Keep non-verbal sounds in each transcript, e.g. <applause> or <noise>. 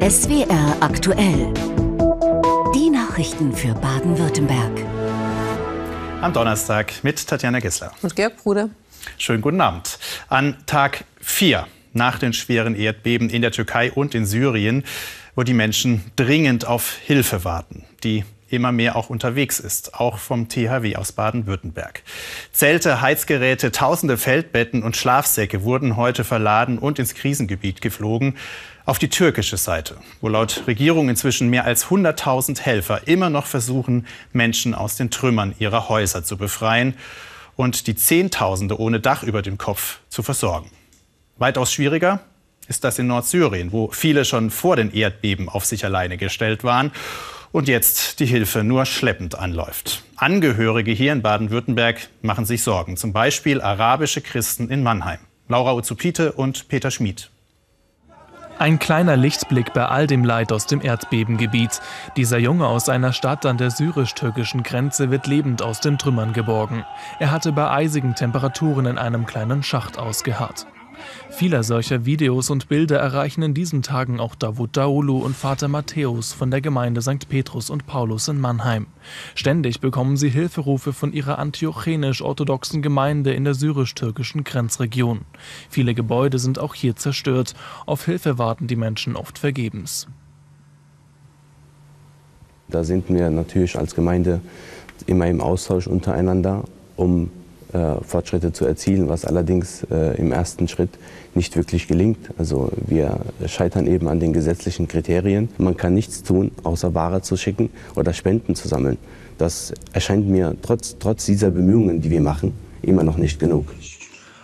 SWR aktuell. Die Nachrichten für Baden-Württemberg. Am Donnerstag mit Tatjana Gessler. Und Georg Bruder. Schönen guten Abend. An Tag 4 nach den schweren Erdbeben in der Türkei und in Syrien, wo die Menschen dringend auf Hilfe warten, die immer mehr auch unterwegs ist, auch vom THW aus Baden-Württemberg. Zelte, Heizgeräte, tausende Feldbetten und Schlafsäcke wurden heute verladen und ins Krisengebiet geflogen, auf die türkische Seite, wo laut Regierung inzwischen mehr als 100.000 Helfer immer noch versuchen, Menschen aus den Trümmern ihrer Häuser zu befreien und die Zehntausende ohne Dach über dem Kopf zu versorgen. Weitaus schwieriger ist das in Nordsyrien, wo viele schon vor den Erdbeben auf sich alleine gestellt waren und jetzt die Hilfe nur schleppend anläuft. Angehörige hier in Baden-Württemberg machen sich Sorgen, zum Beispiel arabische Christen in Mannheim. Laura Uzupite und Peter Schmid. Ein kleiner Lichtblick bei all dem Leid aus dem Erdbebengebiet. Dieser Junge aus einer Stadt an der syrisch-türkischen Grenze wird lebend aus den Trümmern geborgen. Er hatte bei eisigen Temperaturen in einem kleinen Schacht ausgeharrt. Viele solcher Videos und Bilder erreichen in diesen Tagen auch Davut Daulu und Vater Matthäus von der Gemeinde St. Petrus und Paulus in Mannheim. Ständig bekommen sie Hilferufe von ihrer antiochenisch-orthodoxen Gemeinde in der syrisch-türkischen Grenzregion. Viele Gebäude sind auch hier zerstört. Auf Hilfe warten die Menschen oft vergebens. Da sind wir natürlich als Gemeinde immer im Austausch untereinander, um Fortschritte zu erzielen, was allerdings äh, im ersten Schritt nicht wirklich gelingt. Also wir scheitern eben an den gesetzlichen Kriterien. Man kann nichts tun, außer Ware zu schicken oder Spenden zu sammeln. Das erscheint mir trotz, trotz dieser Bemühungen, die wir machen, immer noch nicht genug.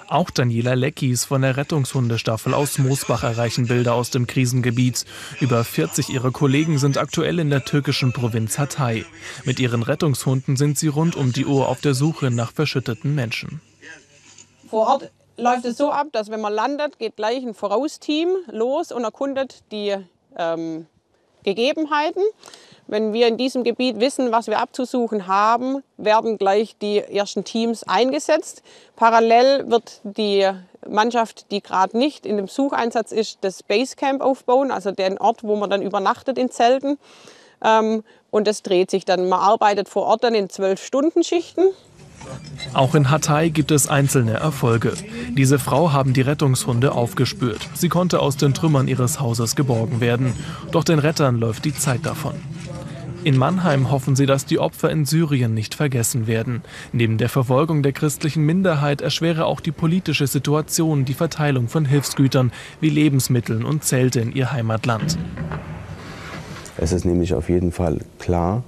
Auch Daniela Leckis von der Rettungshundestaffel aus Moosbach erreichen Bilder aus dem Krisengebiet. Über 40 ihrer Kollegen sind aktuell in der türkischen Provinz Hatay. Mit ihren Rettungshunden sind sie rund um die Uhr auf der Suche nach verschütteten Menschen. Vor Ort läuft es so ab, dass wenn man landet, geht gleich ein Vorausteam los und erkundet die ähm, Gegebenheiten. Wenn wir in diesem Gebiet wissen, was wir abzusuchen haben, werden gleich die ersten Teams eingesetzt. Parallel wird die Mannschaft, die gerade nicht in dem Sucheinsatz ist, das Basecamp aufbauen, also den Ort, wo man dann übernachtet in Zelten. Ähm, und das dreht sich dann. Man arbeitet vor Ort dann in zwölf Stunden Schichten. Auch in Hatay gibt es einzelne Erfolge. Diese Frau haben die Rettungshunde aufgespürt. Sie konnte aus den Trümmern ihres Hauses geborgen werden. Doch den Rettern läuft die Zeit davon. In Mannheim hoffen sie, dass die Opfer in Syrien nicht vergessen werden. Neben der Verfolgung der christlichen Minderheit erschwere auch die politische Situation die Verteilung von Hilfsgütern wie Lebensmitteln und Zelte in ihr Heimatland. Es ist nämlich auf jeden Fall klar,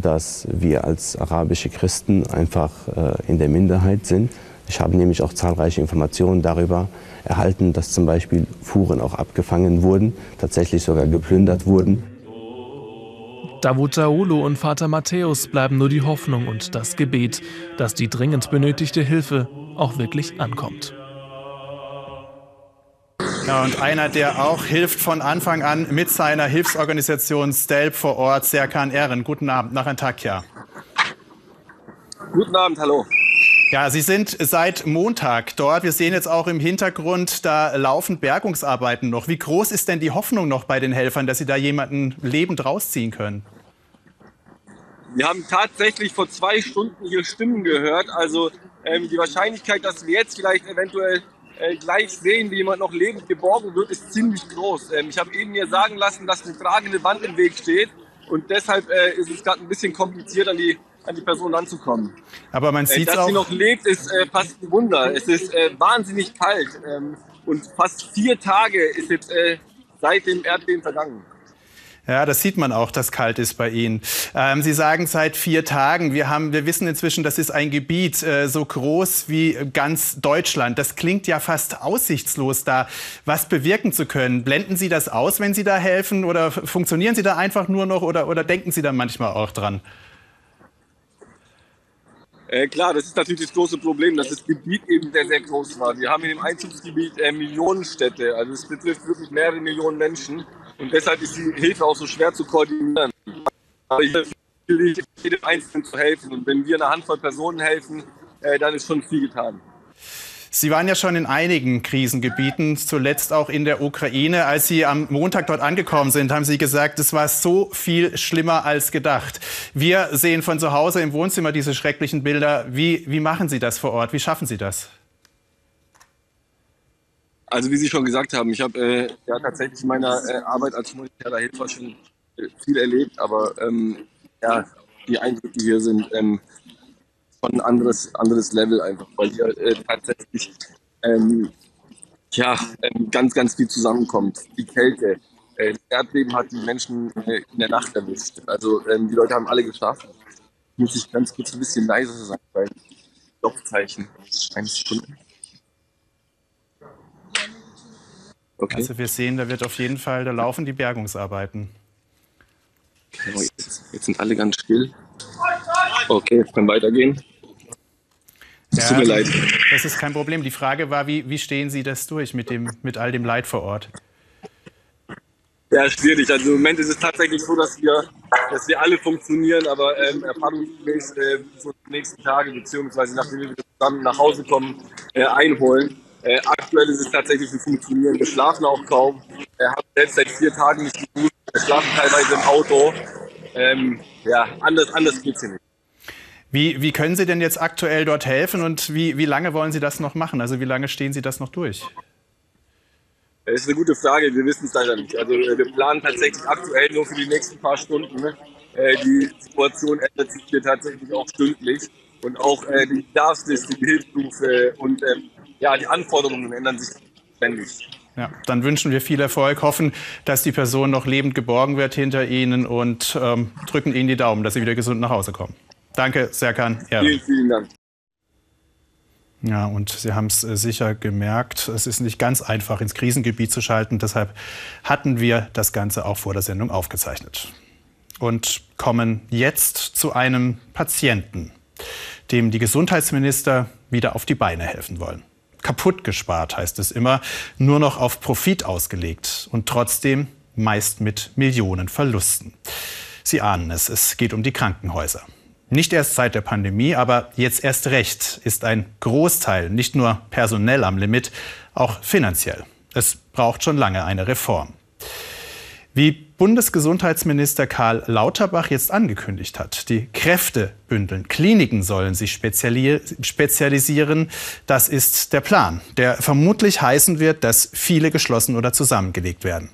dass wir als arabische Christen einfach äh, in der Minderheit sind. Ich habe nämlich auch zahlreiche Informationen darüber erhalten, dass zum Beispiel Fuhren auch abgefangen wurden, tatsächlich sogar geplündert wurden. Davutaolo und Vater Matthäus bleiben nur die Hoffnung und das Gebet, dass die dringend benötigte Hilfe auch wirklich ankommt. Ja, und einer, der auch hilft von Anfang an mit seiner Hilfsorganisation STELP vor Ort, Serkan Ehren. Guten Abend nach Antakya. Guten Abend, hallo. Ja, Sie sind seit Montag dort. Wir sehen jetzt auch im Hintergrund, da laufen Bergungsarbeiten noch. Wie groß ist denn die Hoffnung noch bei den Helfern, dass Sie da jemanden lebend rausziehen können? Wir haben tatsächlich vor zwei Stunden hier Stimmen gehört. Also ähm, die Wahrscheinlichkeit, dass wir jetzt vielleicht eventuell äh, gleich sehen, wie jemand noch lebend geborgen wird, ist ziemlich groß. Ähm, ich habe eben mir sagen lassen, dass eine tragende Wand im Weg steht. Und deshalb äh, ist es gerade ein bisschen kompliziert, an die an die Person ranzukommen. Aber man sieht äh, Dass auch. sie noch lebt, ist äh, fast ein Wunder. Es ist äh, wahnsinnig kalt ähm, und fast vier Tage ist jetzt äh, seit dem Erdbeben vergangen. Ja, das sieht man auch, dass kalt ist bei Ihnen. Ähm, Sie sagen seit vier Tagen. Wir, haben, wir wissen inzwischen, das ist ein Gebiet äh, so groß wie ganz Deutschland. Das klingt ja fast aussichtslos, da was bewirken zu können. Blenden Sie das aus, wenn Sie da helfen? Oder funktionieren Sie da einfach nur noch? Oder, oder denken Sie da manchmal auch dran? Äh, klar, das ist natürlich das große Problem, dass das Gebiet eben sehr, sehr groß war. Wir haben in dem Einzugsgebiet äh, Millionenstädte, also es betrifft wirklich mehrere Millionen Menschen und deshalb ist die Hilfe auch so schwer zu koordinieren. Aber ich jedem Einzelnen zu helfen und wenn wir einer Handvoll Personen helfen, äh, dann ist schon viel getan. Sie waren ja schon in einigen Krisengebieten, zuletzt auch in der Ukraine. Als Sie am Montag dort angekommen sind, haben Sie gesagt, es war so viel schlimmer als gedacht. Wir sehen von zu Hause im Wohnzimmer diese schrecklichen Bilder. Wie, wie machen Sie das vor Ort? Wie schaffen Sie das? Also wie Sie schon gesagt haben, ich habe äh, ja tatsächlich in meiner äh, Arbeit als humanitärer Helfer schon äh, viel erlebt, aber ähm, ja, die Eindrücke hier sind ähm, von ein anderes, anderes Level einfach, weil hier äh, tatsächlich ähm, ja, ähm, ganz, ganz viel zusammenkommt. Die Kälte. Äh, das Erdbeben hat die Menschen äh, in der Nacht erwischt. Also ähm, die Leute haben alle geschlafen. Muss ich ganz kurz ein bisschen leiser sein, weil Stoppzeichen. Eine Sekunde. Okay. Also wir sehen, da wird auf jeden Fall, da laufen die Bergungsarbeiten. Jetzt, jetzt sind alle ganz still. Okay, kann weitergehen. Es ja, tut mir leid. Das ist kein Problem. Die Frage war, wie, wie stehen Sie das durch mit, dem, mit all dem Leid vor Ort? Ja, schwierig. Also im Moment ist es tatsächlich so, dass wir, dass wir alle funktionieren, aber ähm, erfahrungsgemäß äh, so die nächsten Tage, beziehungsweise nachdem wir zusammen nach Hause kommen, äh, einholen. Äh, aktuell ist es tatsächlich, wir funktionieren. Wir schlafen auch kaum. Wir haben selbst seit vier Tagen nicht gebucht. Wir schlafen teilweise im Auto. Ähm, ja, anders, anders geht es hier nicht. Wie, wie können Sie denn jetzt aktuell dort helfen und wie, wie lange wollen Sie das noch machen? Also wie lange stehen Sie das noch durch? Das ist eine gute Frage, wir wissen es leider nicht. Also äh, wir planen tatsächlich aktuell nur für die nächsten paar Stunden. Ne? Äh, die Situation ändert sich hier tatsächlich auch stündlich und auch äh, die Bedarfsliste, die Hilfsrufe und ähm, ja, die Anforderungen ändern sich ständig. Ja, dann wünschen wir viel Erfolg, hoffen, dass die Person noch lebend geborgen wird hinter Ihnen und ähm, drücken Ihnen die Daumen, dass Sie wieder gesund nach Hause kommen. Danke, Serkan. Vielen, vielen Dank. Ja, und Sie haben es äh, sicher gemerkt, es ist nicht ganz einfach, ins Krisengebiet zu schalten. Deshalb hatten wir das Ganze auch vor der Sendung aufgezeichnet. Und kommen jetzt zu einem Patienten, dem die Gesundheitsminister wieder auf die Beine helfen wollen. Kaputt gespart heißt es immer, nur noch auf Profit ausgelegt und trotzdem meist mit Millionen Verlusten. Sie ahnen es, es geht um die Krankenhäuser. Nicht erst seit der Pandemie, aber jetzt erst recht ist ein Großteil nicht nur personell am Limit, auch finanziell. Es braucht schon lange eine Reform. Wie Bundesgesundheitsminister Karl Lauterbach jetzt angekündigt hat, die Kräfte bündeln, Kliniken sollen sich spezialisieren, das ist der Plan, der vermutlich heißen wird, dass viele geschlossen oder zusammengelegt werden.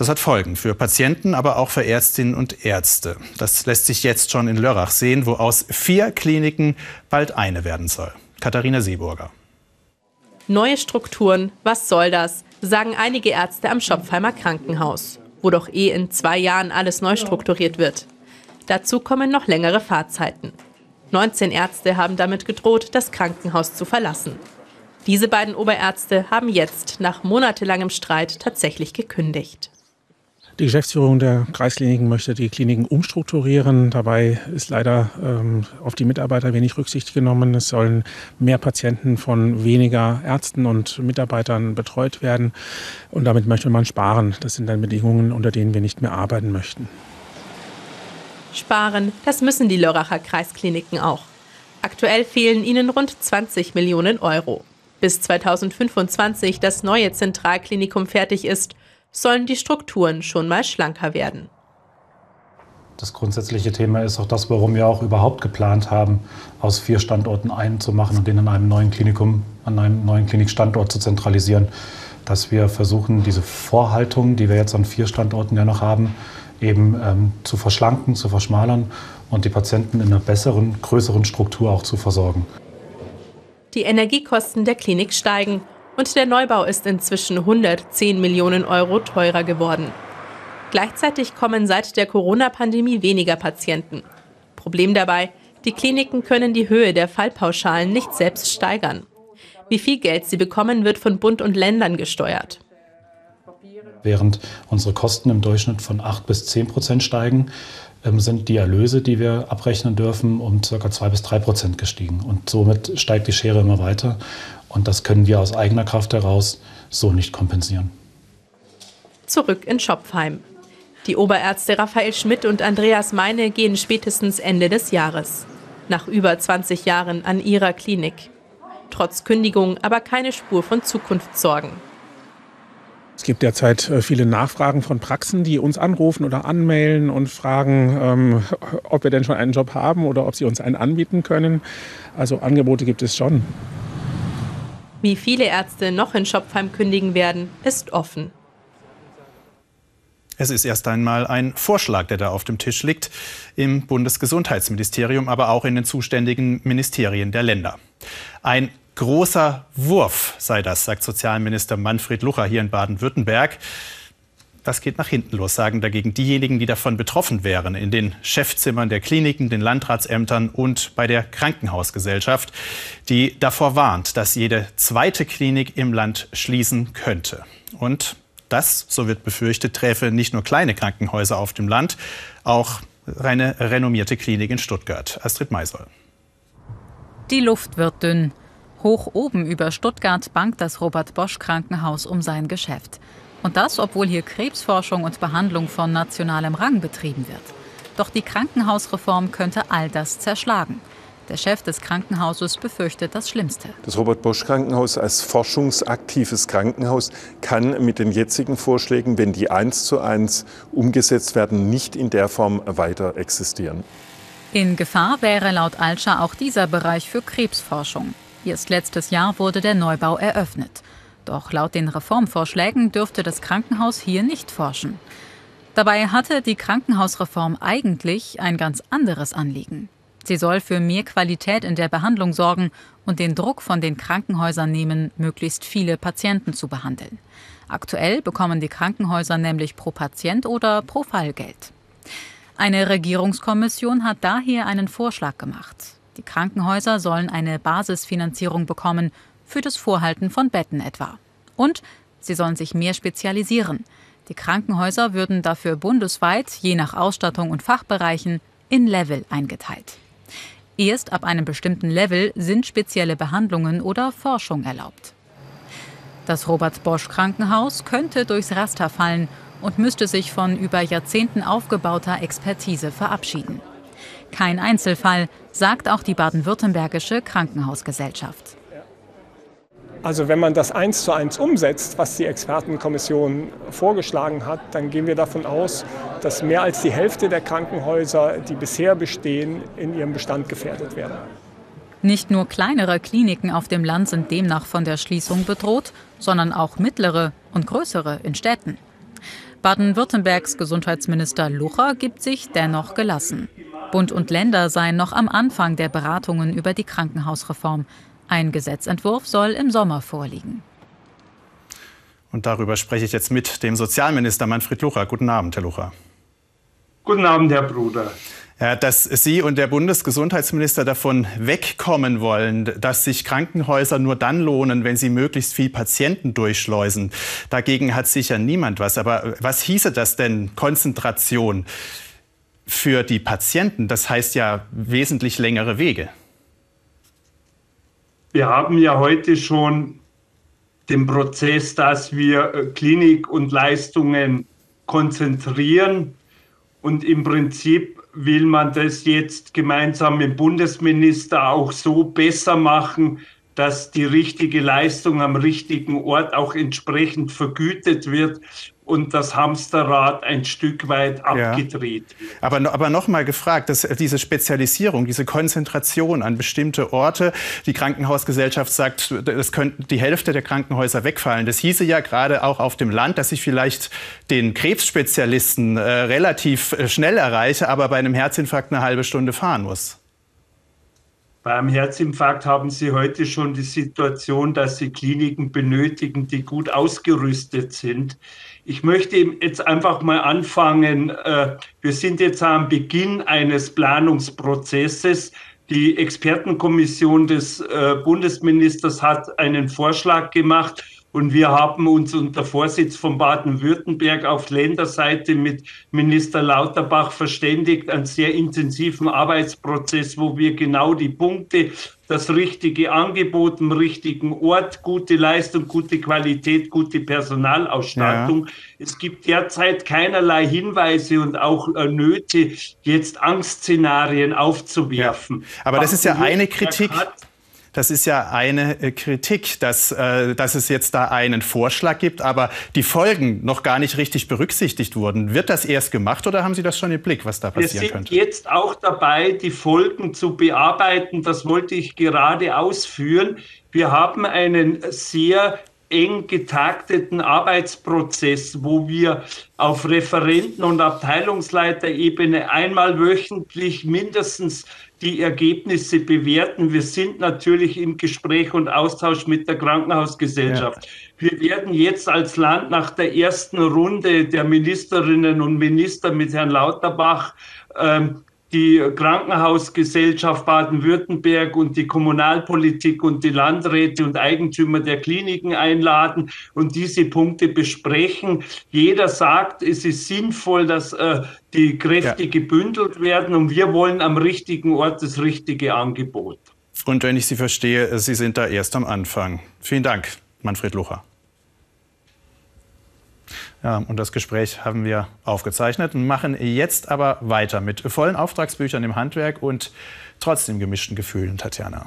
Das hat Folgen für Patienten, aber auch für Ärztinnen und Ärzte. Das lässt sich jetzt schon in Lörrach sehen, wo aus vier Kliniken bald eine werden soll. Katharina Seeburger. Neue Strukturen, was soll das? sagen einige Ärzte am Schopfheimer Krankenhaus, wo doch eh in zwei Jahren alles neu strukturiert wird. Dazu kommen noch längere Fahrzeiten. 19 Ärzte haben damit gedroht, das Krankenhaus zu verlassen. Diese beiden Oberärzte haben jetzt nach monatelangem Streit tatsächlich gekündigt. Die Geschäftsführung der Kreiskliniken möchte die Kliniken umstrukturieren. Dabei ist leider ähm, auf die Mitarbeiter wenig Rücksicht genommen. Es sollen mehr Patienten von weniger Ärzten und Mitarbeitern betreut werden. Und damit möchte man sparen. Das sind dann Bedingungen, unter denen wir nicht mehr arbeiten möchten. Sparen, das müssen die Lörracher Kreiskliniken auch. Aktuell fehlen ihnen rund 20 Millionen Euro. Bis 2025 das neue Zentralklinikum fertig ist sollen die Strukturen schon mal schlanker werden. Das grundsätzliche Thema ist auch das, warum wir auch überhaupt geplant haben, aus vier Standorten einen zu machen und den in einem neuen Klinikum, an einem neuen Klinikstandort zu zentralisieren. Dass wir versuchen, diese Vorhaltung, die wir jetzt an vier Standorten ja noch haben, eben ähm, zu verschlanken, zu verschmalern und die Patienten in einer besseren, größeren Struktur auch zu versorgen. Die Energiekosten der Klinik steigen und der Neubau ist inzwischen 110 Millionen Euro teurer geworden. Gleichzeitig kommen seit der Corona-Pandemie weniger Patienten. Problem dabei, die Kliniken können die Höhe der Fallpauschalen nicht selbst steigern. Wie viel Geld sie bekommen, wird von Bund und Ländern gesteuert. Während unsere Kosten im Durchschnitt von 8 bis 10 Prozent steigen, ähm, sind die Erlöse, die wir abrechnen dürfen, um ca. 2 bis 3 Prozent gestiegen. Und somit steigt die Schere immer weiter. Und das können wir aus eigener Kraft heraus so nicht kompensieren. Zurück in Schopfheim. Die Oberärzte Raphael Schmidt und Andreas Meine gehen spätestens Ende des Jahres. Nach über 20 Jahren an ihrer Klinik. Trotz Kündigung aber keine Spur von Zukunftssorgen. Es gibt derzeit äh, viele Nachfragen von Praxen, die uns anrufen oder anmailen und fragen, ähm, ob wir denn schon einen Job haben oder ob sie uns einen anbieten können. Also Angebote gibt es schon. Wie viele Ärzte noch in Schopfheim kündigen werden, ist offen. Es ist erst einmal ein Vorschlag, der da auf dem Tisch liegt, im Bundesgesundheitsministerium, aber auch in den zuständigen Ministerien der Länder. Ein großer Wurf sei das, sagt Sozialminister Manfred Lucher hier in Baden-Württemberg. Das geht nach hinten los, sagen dagegen diejenigen, die davon betroffen wären, in den Chefzimmern der Kliniken, den Landratsämtern und bei der Krankenhausgesellschaft, die davor warnt, dass jede zweite Klinik im Land schließen könnte. Und das, so wird befürchtet, träfe nicht nur kleine Krankenhäuser auf dem Land, auch eine renommierte Klinik in Stuttgart. Astrid Meisoll. Die Luft wird dünn. Hoch oben über Stuttgart bangt das Robert Bosch Krankenhaus um sein Geschäft. Und das, obwohl hier Krebsforschung und Behandlung von nationalem Rang betrieben wird. Doch die Krankenhausreform könnte all das zerschlagen. Der Chef des Krankenhauses befürchtet das Schlimmste. Das Robert Bosch Krankenhaus als forschungsaktives Krankenhaus kann mit den jetzigen Vorschlägen, wenn die eins zu eins umgesetzt werden, nicht in der Form weiter existieren. In Gefahr wäre laut Alscher auch dieser Bereich für Krebsforschung. Erst letztes Jahr wurde der Neubau eröffnet. Doch laut den Reformvorschlägen dürfte das Krankenhaus hier nicht forschen. Dabei hatte die Krankenhausreform eigentlich ein ganz anderes Anliegen. Sie soll für mehr Qualität in der Behandlung sorgen und den Druck von den Krankenhäusern nehmen, möglichst viele Patienten zu behandeln. Aktuell bekommen die Krankenhäuser nämlich pro Patient oder pro Fall Geld. Eine Regierungskommission hat daher einen Vorschlag gemacht. Die Krankenhäuser sollen eine Basisfinanzierung bekommen für das Vorhalten von Betten etwa. Und sie sollen sich mehr spezialisieren. Die Krankenhäuser würden dafür bundesweit, je nach Ausstattung und Fachbereichen, in Level eingeteilt. Erst ab einem bestimmten Level sind spezielle Behandlungen oder Forschung erlaubt. Das Robert Bosch Krankenhaus könnte durchs Raster fallen und müsste sich von über Jahrzehnten aufgebauter Expertise verabschieden. Kein Einzelfall, sagt auch die baden-württembergische Krankenhausgesellschaft. Also wenn man das eins zu eins umsetzt, was die Expertenkommission vorgeschlagen hat, dann gehen wir davon aus, dass mehr als die Hälfte der Krankenhäuser, die bisher bestehen, in ihrem Bestand gefährdet werden. Nicht nur kleinere Kliniken auf dem Land sind demnach von der Schließung bedroht, sondern auch mittlere und größere in Städten. Baden-Württembergs Gesundheitsminister Lucher gibt sich dennoch gelassen. Bund und Länder seien noch am Anfang der Beratungen über die Krankenhausreform. Ein Gesetzentwurf soll im Sommer vorliegen. Und darüber spreche ich jetzt mit dem Sozialminister Manfred Lucher. Guten Abend, Herr Lucher. Guten Abend, Herr Bruder. Ja, dass Sie und der Bundesgesundheitsminister davon wegkommen wollen, dass sich Krankenhäuser nur dann lohnen, wenn sie möglichst viel Patienten durchschleusen. Dagegen hat sicher niemand was. Aber was hieße das denn, Konzentration für die Patienten? Das heißt ja wesentlich längere Wege. Wir haben ja heute schon den Prozess, dass wir äh, Klinik und Leistungen konzentrieren. Und im Prinzip will man das jetzt gemeinsam mit dem Bundesminister auch so besser machen, dass die richtige Leistung am richtigen Ort auch entsprechend vergütet wird und das Hamsterrad ein Stück weit abgedreht. Ja. Aber, aber noch mal gefragt, dass diese Spezialisierung, diese Konzentration an bestimmte Orte, die Krankenhausgesellschaft sagt, es könnten die Hälfte der Krankenhäuser wegfallen. Das hieße ja gerade auch auf dem Land, dass ich vielleicht den Krebsspezialisten äh, relativ äh, schnell erreiche, aber bei einem Herzinfarkt eine halbe Stunde fahren muss. Beim Herzinfarkt haben Sie heute schon die Situation, dass Sie Kliniken benötigen, die gut ausgerüstet sind. Ich möchte jetzt einfach mal anfangen. Äh, wir sind jetzt am Beginn eines Planungsprozesses. Die Expertenkommission des äh, Bundesministers hat einen Vorschlag gemacht und wir haben uns unter Vorsitz von Baden-Württemberg auf Länderseite mit Minister Lauterbach verständigt, einen sehr intensiven Arbeitsprozess, wo wir genau die Punkte, das richtige Angebot im richtigen Ort, gute Leistung, gute Qualität, gute Personalausstattung. Ja. Es gibt derzeit keinerlei Hinweise und auch äh, Nöte, jetzt Angstszenarien aufzuwerfen. Ja. Aber das ist ja eine Kritik. Hat, Das ist ja eine äh, Kritik, dass, äh, dass es jetzt da einen Vorschlag gibt, aber die Folgen noch gar nicht richtig berücksichtigt wurden. Wird das erst gemacht oder haben Sie das schon im Blick, was da passieren könnte? Wir sind jetzt auch dabei, die Folgen zu bearbeiten. Das wollte ich gerade ausführen. Wir haben einen sehr eng getakteten Arbeitsprozess, wo wir auf Referenten- und Abteilungsleiterebene einmal wöchentlich mindestens die Ergebnisse bewerten. Wir sind natürlich im Gespräch und Austausch mit der Krankenhausgesellschaft. Ja. Wir werden jetzt als Land nach der ersten Runde der Ministerinnen und Minister mit Herrn Lauterbach ähm, die Krankenhausgesellschaft Baden-Württemberg und die Kommunalpolitik und die Landräte und Eigentümer der Kliniken einladen und diese Punkte besprechen. Jeder sagt, es ist sinnvoll, dass äh, die Kräfte ja. gebündelt werden und wir wollen am richtigen Ort das richtige Angebot. Und wenn ich Sie verstehe, Sie sind da erst am Anfang. Vielen Dank, Manfred Lucher. Und das Gespräch haben wir aufgezeichnet und machen jetzt aber weiter mit vollen Auftragsbüchern im Handwerk und trotzdem gemischten Gefühlen, Tatjana.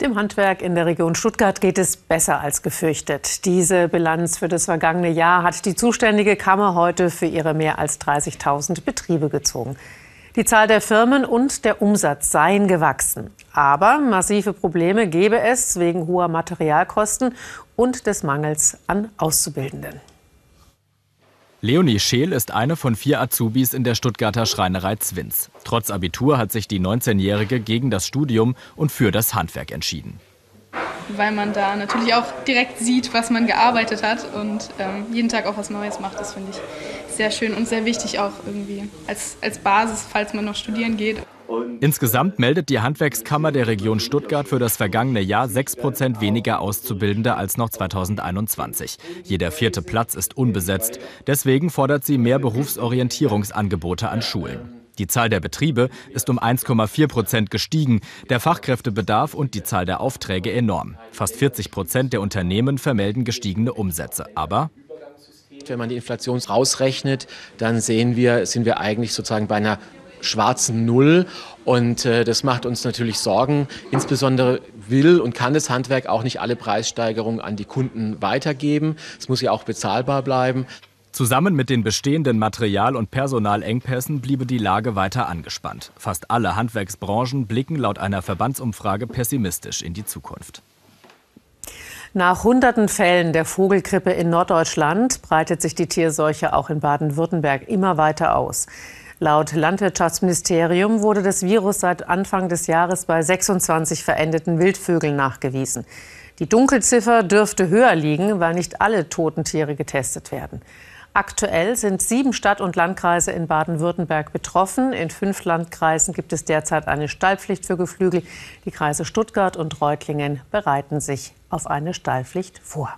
Dem Handwerk in der Region Stuttgart geht es besser als gefürchtet. Diese Bilanz für das vergangene Jahr hat die zuständige Kammer heute für ihre mehr als 30.000 Betriebe gezogen. Die Zahl der Firmen und der Umsatz seien gewachsen. Aber massive Probleme gebe es wegen hoher Materialkosten und des Mangels an Auszubildenden. Leonie Scheel ist eine von vier Azubis in der Stuttgarter Schreinerei Zwins. Trotz Abitur hat sich die 19-Jährige gegen das Studium und für das Handwerk entschieden. Weil man da natürlich auch direkt sieht, was man gearbeitet hat und ähm, jeden Tag auch was Neues macht. Das finde ich sehr schön und sehr wichtig auch irgendwie als, als Basis, falls man noch studieren geht. Insgesamt meldet die Handwerkskammer der Region Stuttgart für das vergangene Jahr 6 Prozent weniger Auszubildende als noch 2021. Jeder vierte Platz ist unbesetzt. Deswegen fordert sie mehr Berufsorientierungsangebote an Schulen. Die Zahl der Betriebe ist um 1,4 Prozent gestiegen, der Fachkräftebedarf und die Zahl der Aufträge enorm. Fast 40 Prozent der Unternehmen vermelden gestiegene Umsätze. Aber wenn man die Inflation rausrechnet, dann sehen wir, sind wir eigentlich sozusagen bei einer schwarzen Null. Und äh, das macht uns natürlich Sorgen. Insbesondere will und kann das Handwerk auch nicht alle Preissteigerungen an die Kunden weitergeben. Es muss ja auch bezahlbar bleiben. Zusammen mit den bestehenden Material- und Personalengpässen bliebe die Lage weiter angespannt. Fast alle Handwerksbranchen blicken laut einer Verbandsumfrage pessimistisch in die Zukunft. Nach hunderten Fällen der Vogelgrippe in Norddeutschland breitet sich die Tierseuche auch in Baden-Württemberg immer weiter aus. Laut Landwirtschaftsministerium wurde das Virus seit Anfang des Jahres bei 26 verendeten Wildvögeln nachgewiesen. Die Dunkelziffer dürfte höher liegen, weil nicht alle toten Tiere getestet werden. Aktuell sind sieben Stadt- und Landkreise in Baden-Württemberg betroffen. In fünf Landkreisen gibt es derzeit eine Stallpflicht für Geflügel. Die Kreise Stuttgart und Reutlingen bereiten sich auf eine Stallpflicht vor.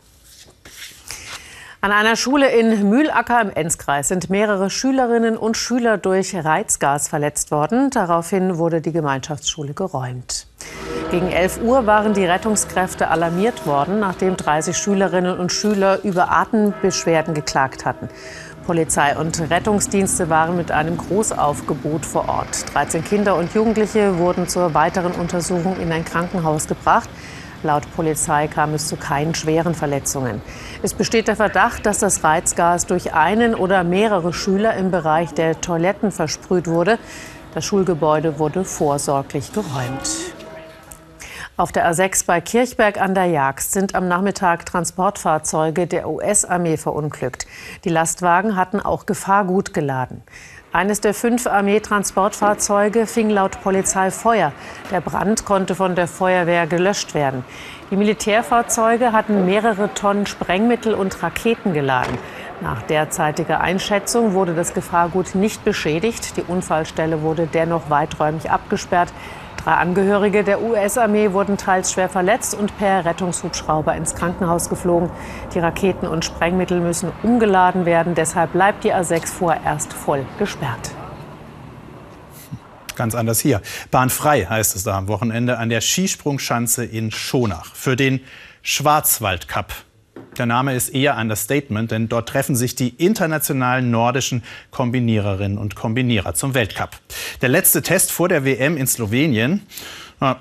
An einer Schule in Mühlacker im Enzkreis sind mehrere Schülerinnen und Schüler durch Reizgas verletzt worden. Daraufhin wurde die Gemeinschaftsschule geräumt. Gegen 11 Uhr waren die Rettungskräfte alarmiert worden, nachdem 30 Schülerinnen und Schüler über Atembeschwerden geklagt hatten. Polizei und Rettungsdienste waren mit einem Großaufgebot vor Ort. 13 Kinder und Jugendliche wurden zur weiteren Untersuchung in ein Krankenhaus gebracht. Laut Polizei kam es zu keinen schweren Verletzungen. Es besteht der Verdacht, dass das Reizgas durch einen oder mehrere Schüler im Bereich der Toiletten versprüht wurde. Das Schulgebäude wurde vorsorglich geräumt. Auf der A6 bei Kirchberg an der Jagd sind am Nachmittag Transportfahrzeuge der US-Armee verunglückt. Die Lastwagen hatten auch Gefahrgut geladen. Eines der fünf Armeetransportfahrzeuge fing laut Polizei Feuer. Der Brand konnte von der Feuerwehr gelöscht werden. Die Militärfahrzeuge hatten mehrere Tonnen Sprengmittel und Raketen geladen. Nach derzeitiger Einschätzung wurde das Gefahrgut nicht beschädigt. Die Unfallstelle wurde dennoch weiträumig abgesperrt. Drei Angehörige der US-Armee wurden teils schwer verletzt und per Rettungshubschrauber ins Krankenhaus geflogen. Die Raketen und Sprengmittel müssen umgeladen werden. Deshalb bleibt die A6 vorerst voll gesperrt. Ganz anders hier. Bahnfrei heißt es da am Wochenende an der Skisprungschanze in Schonach für den Schwarzwaldcup. Der Name ist eher Understatement, denn dort treffen sich die internationalen nordischen Kombiniererinnen und Kombinierer zum Weltcup. Der letzte Test vor der WM in Slowenien.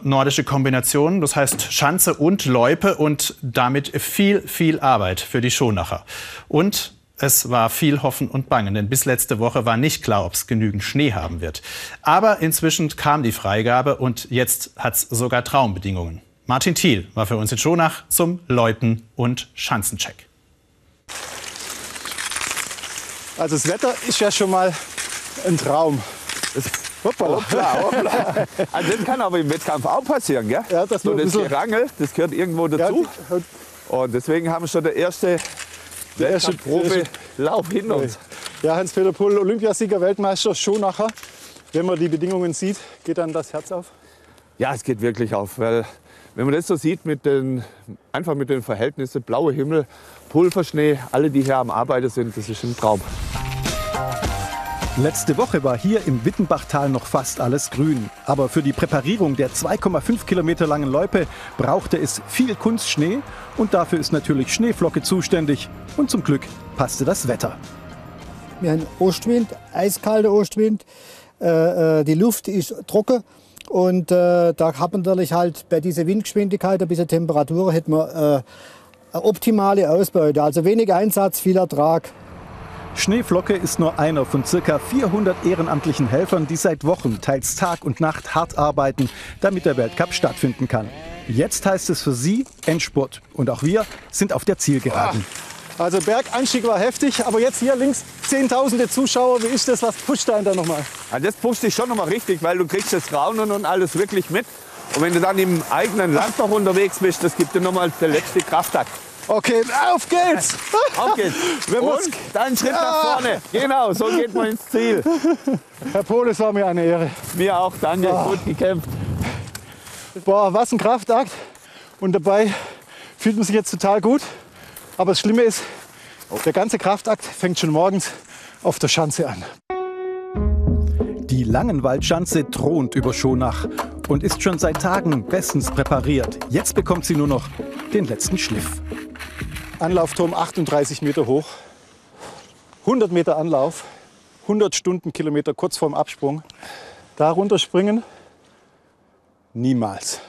Nordische Kombination, das heißt Schanze und Loipe und damit viel, viel Arbeit für die Schonacher. Und es war viel Hoffen und Bangen, denn bis letzte Woche war nicht klar, ob es genügend Schnee haben wird. Aber inzwischen kam die Freigabe und jetzt hat es sogar Traumbedingungen. Martin Thiel war für uns in Schonach zum Läuten- und Schanzencheck. Also das Wetter ist ja schon mal ein Traum. Hoppala. Hoppla, hoppla. Also das kann aber im Wettkampf auch passieren, gell? Ja, das so, das Gerangel, das gehört irgendwo dazu. Und deswegen haben wir schon der erste Der erste- Wettkampfprobe-Lauf hinter uns. Ja, Hans-Peter Pull, Olympiasieger, Weltmeister, Schonacher. Wenn man die Bedingungen sieht, geht dann das Herz auf. Ja, es geht wirklich auf, weil wenn man das so sieht mit den, einfach mit den Verhältnissen, blauer Himmel, Pulverschnee, alle, die hier am Arbeiten sind, das ist ein Traum. Letzte Woche war hier im Wittenbachtal noch fast alles grün. Aber für die Präparierung der 2,5 Kilometer langen Loipe brauchte es viel Kunstschnee und dafür ist natürlich Schneeflocke zuständig. Und zum Glück passte das Wetter. Wir haben Ostwind, eiskalter Ostwind. Äh, äh, die Luft ist trocken. Und äh, da hat man natürlich halt bei dieser Windgeschwindigkeit, ein bisschen Temperatur, hätten wir äh, eine optimale Ausbeute. Also wenig Einsatz, viel Ertrag. Schneeflocke ist nur einer von circa 400 ehrenamtlichen Helfern, die seit Wochen, teils Tag und Nacht hart arbeiten, damit der Weltcup stattfinden kann. Jetzt heißt es für sie Endspurt. Und auch wir sind auf der Zielgeraden. Also Berganstieg war heftig, aber jetzt hier links zehntausende Zuschauer. Wie ist das? Was pusht einen da nochmal? Ja, das pusht dich schon noch mal richtig, weil du kriegst das Raunen und alles wirklich mit. Und wenn du dann im eigenen Land noch unterwegs bist, das gibt dir noch mal der letzte Kraftakt. Okay, auf geht's! Auf geht's! <laughs> Wenn wir's- und dann Schritt nach Ja. vorne. Genau, so geht man ins Ziel. <laughs> Herr Pohl, es war mir eine Ehre. Mir auch, danke. Ah. Gut gekämpft. Boah, was ein Kraftakt. Und dabei fühlt man sich jetzt total gut. Aber das Schlimme ist, der ganze Kraftakt fängt schon morgens auf der Schanze an. Die Langenwaldschanze thront über Schonach und ist schon seit Tagen bestens präpariert. Jetzt bekommt sie nur noch den letzten Schliff. Anlaufturm 38 Meter hoch, 100 Meter Anlauf, 100 Stundenkilometer kurz vorm Absprung. Da runterspringen? Niemals.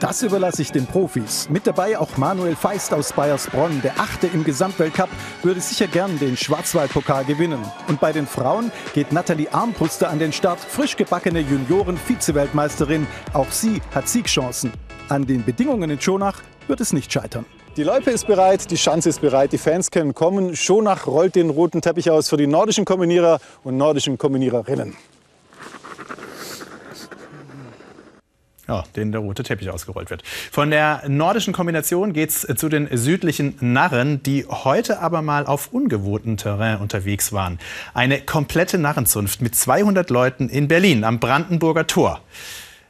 Das überlasse ich den Profis. Mit dabei auch Manuel Feist aus Bayersbronn. Der Achte im Gesamtweltcup würde sicher gern den Schwarzwaldpokal gewinnen. Und bei den Frauen geht Nathalie Armbruster an den Start. Frisch gebackene Junioren-Vizeweltmeisterin. Auch sie hat Siegchancen. An den Bedingungen in Schonach wird es nicht scheitern. Die Loipe ist bereit, die Schanze ist bereit, die Fans können kommen. Schonach rollt den roten Teppich aus für die nordischen Kombinierer und nordischen Kombiniererinnen. Ja, denen der rote Teppich ausgerollt wird. Von der nordischen Kombination geht's zu den südlichen Narren, die heute aber mal auf ungewohntem Terrain unterwegs waren. Eine komplette Narrenzunft mit 200 Leuten in Berlin am Brandenburger Tor.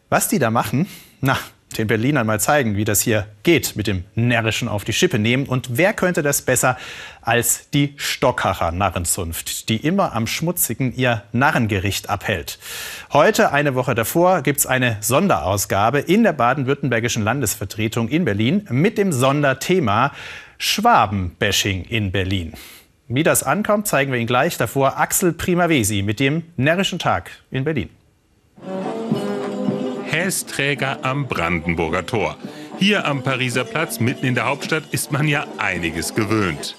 Was die da machen? Na, den Berlinern mal zeigen, wie das hier geht mit dem Närrischen auf die Schippe nehmen. Und wer könnte das besser als die Stockacher Narrenzunft, die immer am Schmutzigen ihr Narrengericht abhält. Heute, eine Woche davor, gibt's eine Sonderausgabe in der baden-württembergischen Landesvertretung in Berlin mit dem Sonderthema Schwabenbashing in Berlin. Wie das ankommt, zeigen wir Ihnen gleich. Davor Axel Primavesi mit dem närrischen Tag in Berlin. Hästräger am Brandenburger Tor. Hier am Pariser Platz, mitten in der Hauptstadt, ist man ja einiges gewöhnt.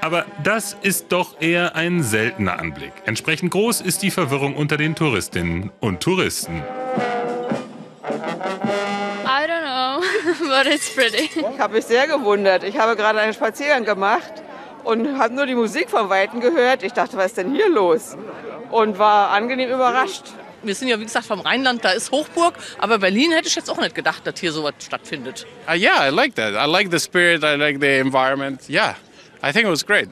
Aber das ist doch eher ein seltener Anblick. Entsprechend groß ist die Verwirrung unter den Touristinnen und Touristen. I don't know, <laughs> but it's pretty. Ich habe mich sehr gewundert. Ich habe gerade einen Spaziergang gemacht und habe nur die Musik vom Weiten gehört. Ich dachte, was ist denn hier los? Und war angenehm überrascht. Wir sind ja, wie gesagt, vom Rheinland, da ist Hochburg. Aber Berlin hätte ich jetzt auch nicht gedacht, dass hier sowas stattfindet. Uh, yeah, I like that. I like the spirit. I like the environment. Yeah, I think it was great.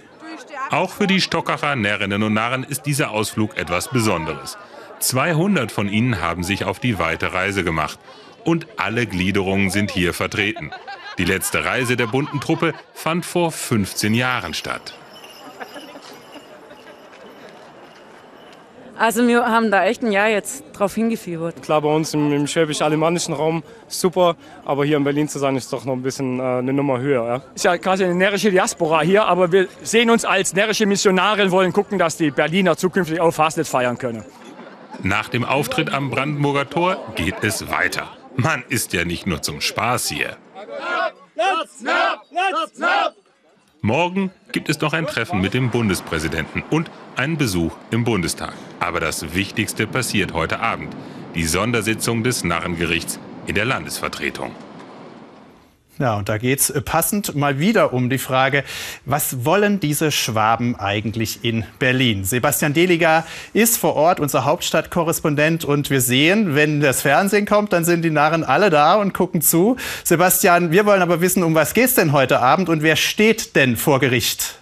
Auch für die Stockacher Närrinnen und Narren ist dieser Ausflug etwas Besonderes. 200 von ihnen haben sich auf die weite Reise gemacht. Und alle Gliederungen sind hier vertreten. Die letzte Reise der bunten Truppe fand vor 15 Jahren statt. Also wir haben da echt ein Jahr jetzt drauf hingefiebert. Klar, bei uns im, im schwäbisch-alemannischen Raum super, aber hier in Berlin zu sein ist doch noch ein bisschen äh, eine Nummer höher. Ja? Ist ja quasi eine närrische Diaspora hier, aber wir sehen uns als närrische Missionare und wollen gucken, dass die Berliner zukünftig auch Fastnet feiern können. Nach dem Auftritt am Brandenburger Tor geht es weiter. Man ist ja nicht nur zum Spaß hier. Morgen gibt es noch ein Treffen mit dem Bundespräsidenten und einen Besuch im Bundestag. Aber das Wichtigste passiert heute Abend. Die Sondersitzung des Narrengerichts in der Landesvertretung. Ja, und da geht es passend mal wieder um die Frage, was wollen diese Schwaben eigentlich in Berlin? Sebastian Deliger ist vor Ort unser Hauptstadtkorrespondent und wir sehen, wenn das Fernsehen kommt, dann sind die Narren alle da und gucken zu. Sebastian, wir wollen aber wissen, um was geht es denn heute Abend und wer steht denn vor Gericht?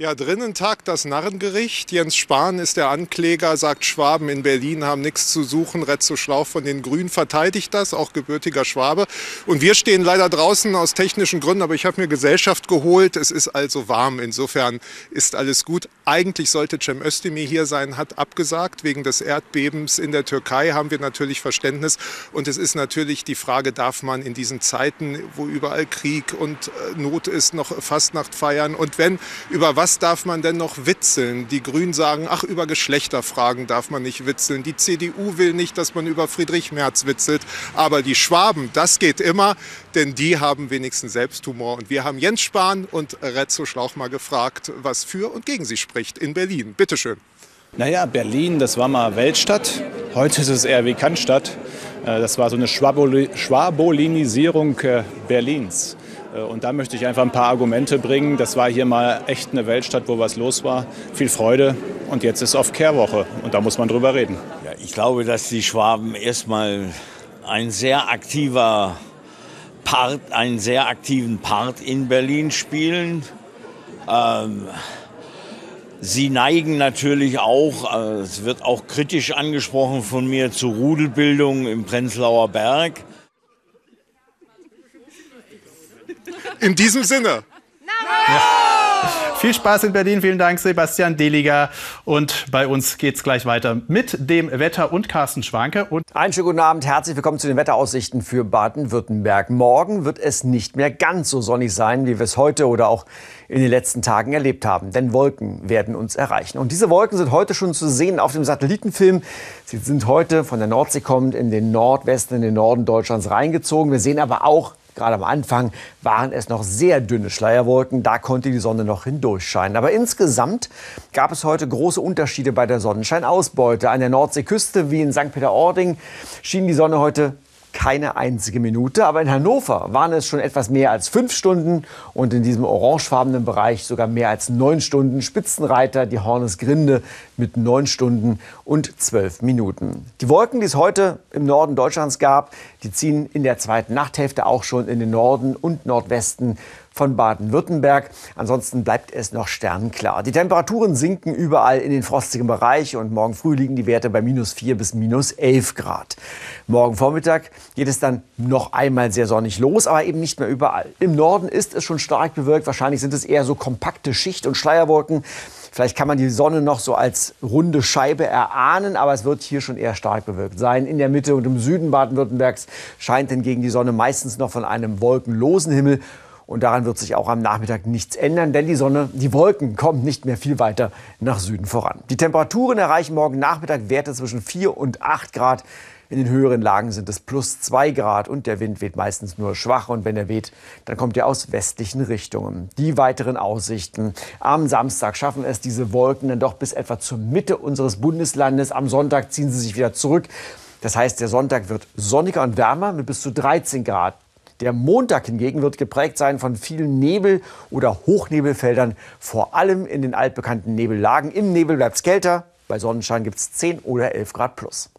Ja, drinnen tagt das Narrengericht. Jens Spahn ist der Ankläger, sagt Schwaben in Berlin haben nichts zu suchen. Retzo Schlauch von den Grünen verteidigt das, auch gebürtiger Schwabe. Und wir stehen leider draußen aus technischen Gründen, aber ich habe mir Gesellschaft geholt. Es ist also warm, insofern ist alles gut. Eigentlich sollte Cem Özdemir hier sein, hat abgesagt. Wegen des Erdbebens in der Türkei haben wir natürlich Verständnis. Und es ist natürlich die Frage, darf man in diesen Zeiten, wo überall Krieg und äh, Not ist, noch Fastnacht feiern? Und wenn, über was was darf man denn noch witzeln? Die Grünen sagen, ach, über Geschlechterfragen darf man nicht witzeln. Die CDU will nicht, dass man über Friedrich Merz witzelt. Aber die Schwaben, das geht immer, denn die haben wenigstens Selbsthumor. Und wir haben Jens Spahn und Rezzo Schlauch mal gefragt, was für und gegen sie spricht in Berlin. Bitte schön. Naja, Berlin, das war mal Weltstadt. Heute ist es eher wie Cannstatt. Äh, das war so eine Schwabolinisierung äh, Berlins. Äh, und da möchte ich einfach ein paar Argumente bringen. Das war hier mal echt eine Weltstadt, wo was los war. Viel Freude. Und jetzt ist oft Kehrwoche. Und da muss man drüber reden. Ja, ich glaube, dass die Schwaben erstmal ein sehr aktiver Part, einen sehr aktiven Part in Berlin spielen. Ähm, Sie neigen natürlich auch, äh, es wird auch kritisch angesprochen von mir, zu Rudelbildung im Prenzlauer Berg. In diesem Sinne. Ja. Viel Spaß in Berlin. Vielen Dank, Sebastian Deliger. Und bei uns geht es gleich weiter mit dem Wetter und Carsten Schwanke. Und Einen schönen guten Abend. Herzlich willkommen zu den Wetteraussichten für Baden-Württemberg. Morgen wird es nicht mehr ganz so sonnig sein, wie wir es heute oder auch in den letzten Tagen erlebt haben. Denn Wolken werden uns erreichen. Und diese Wolken sind heute schon zu sehen auf dem Satellitenfilm. Sie sind heute von der Nordsee kommend in den Nordwesten, in den Norden Deutschlands reingezogen. Wir sehen aber auch Gerade am Anfang waren es noch sehr dünne Schleierwolken, da konnte die Sonne noch hindurchscheinen. Aber insgesamt gab es heute große Unterschiede bei der Sonnenscheinausbeute. An der Nordseeküste wie in St. Peter-Ording schien die Sonne heute keine einzige Minute. Aber in Hannover waren es schon etwas mehr als fünf Stunden und in diesem orangefarbenen Bereich sogar mehr als neun Stunden. Spitzenreiter die Hornesgrinde mit neun Stunden und zwölf Minuten. Die Wolken, die es heute im Norden Deutschlands gab, die ziehen in der zweiten Nachthälfte auch schon in den Norden und Nordwesten von Baden-Württemberg. Ansonsten bleibt es noch sternklar. Die Temperaturen sinken überall in den frostigen Bereich und morgen früh liegen die Werte bei minus 4 bis minus 11 Grad. Morgen Vormittag geht es dann noch einmal sehr sonnig los, aber eben nicht mehr überall. Im Norden ist es schon stark bewölkt. Wahrscheinlich sind es eher so kompakte Schicht- und Schleierwolken. Vielleicht kann man die Sonne noch so als runde Scheibe erahnen, aber es wird hier schon eher stark bewölkt sein. In der Mitte und im Süden Baden-Württembergs scheint hingegen die Sonne meistens noch von einem wolkenlosen Himmel und daran wird sich auch am Nachmittag nichts ändern, denn die Sonne, die Wolken kommen nicht mehr viel weiter nach Süden voran. Die Temperaturen erreichen morgen Nachmittag Werte zwischen 4 und 8 Grad. In den höheren Lagen sind es plus 2 Grad und der Wind weht meistens nur schwach. Und wenn er weht, dann kommt er aus westlichen Richtungen. Die weiteren Aussichten. Am Samstag schaffen es diese Wolken dann doch bis etwa zur Mitte unseres Bundeslandes. Am Sonntag ziehen sie sich wieder zurück. Das heißt, der Sonntag wird sonniger und wärmer mit bis zu 13 Grad. Der Montag hingegen wird geprägt sein von vielen Nebel- oder Hochnebelfeldern, vor allem in den altbekannten Nebellagen. Im Nebel bleibt es kälter, bei Sonnenschein gibt es 10 oder 11 Grad plus.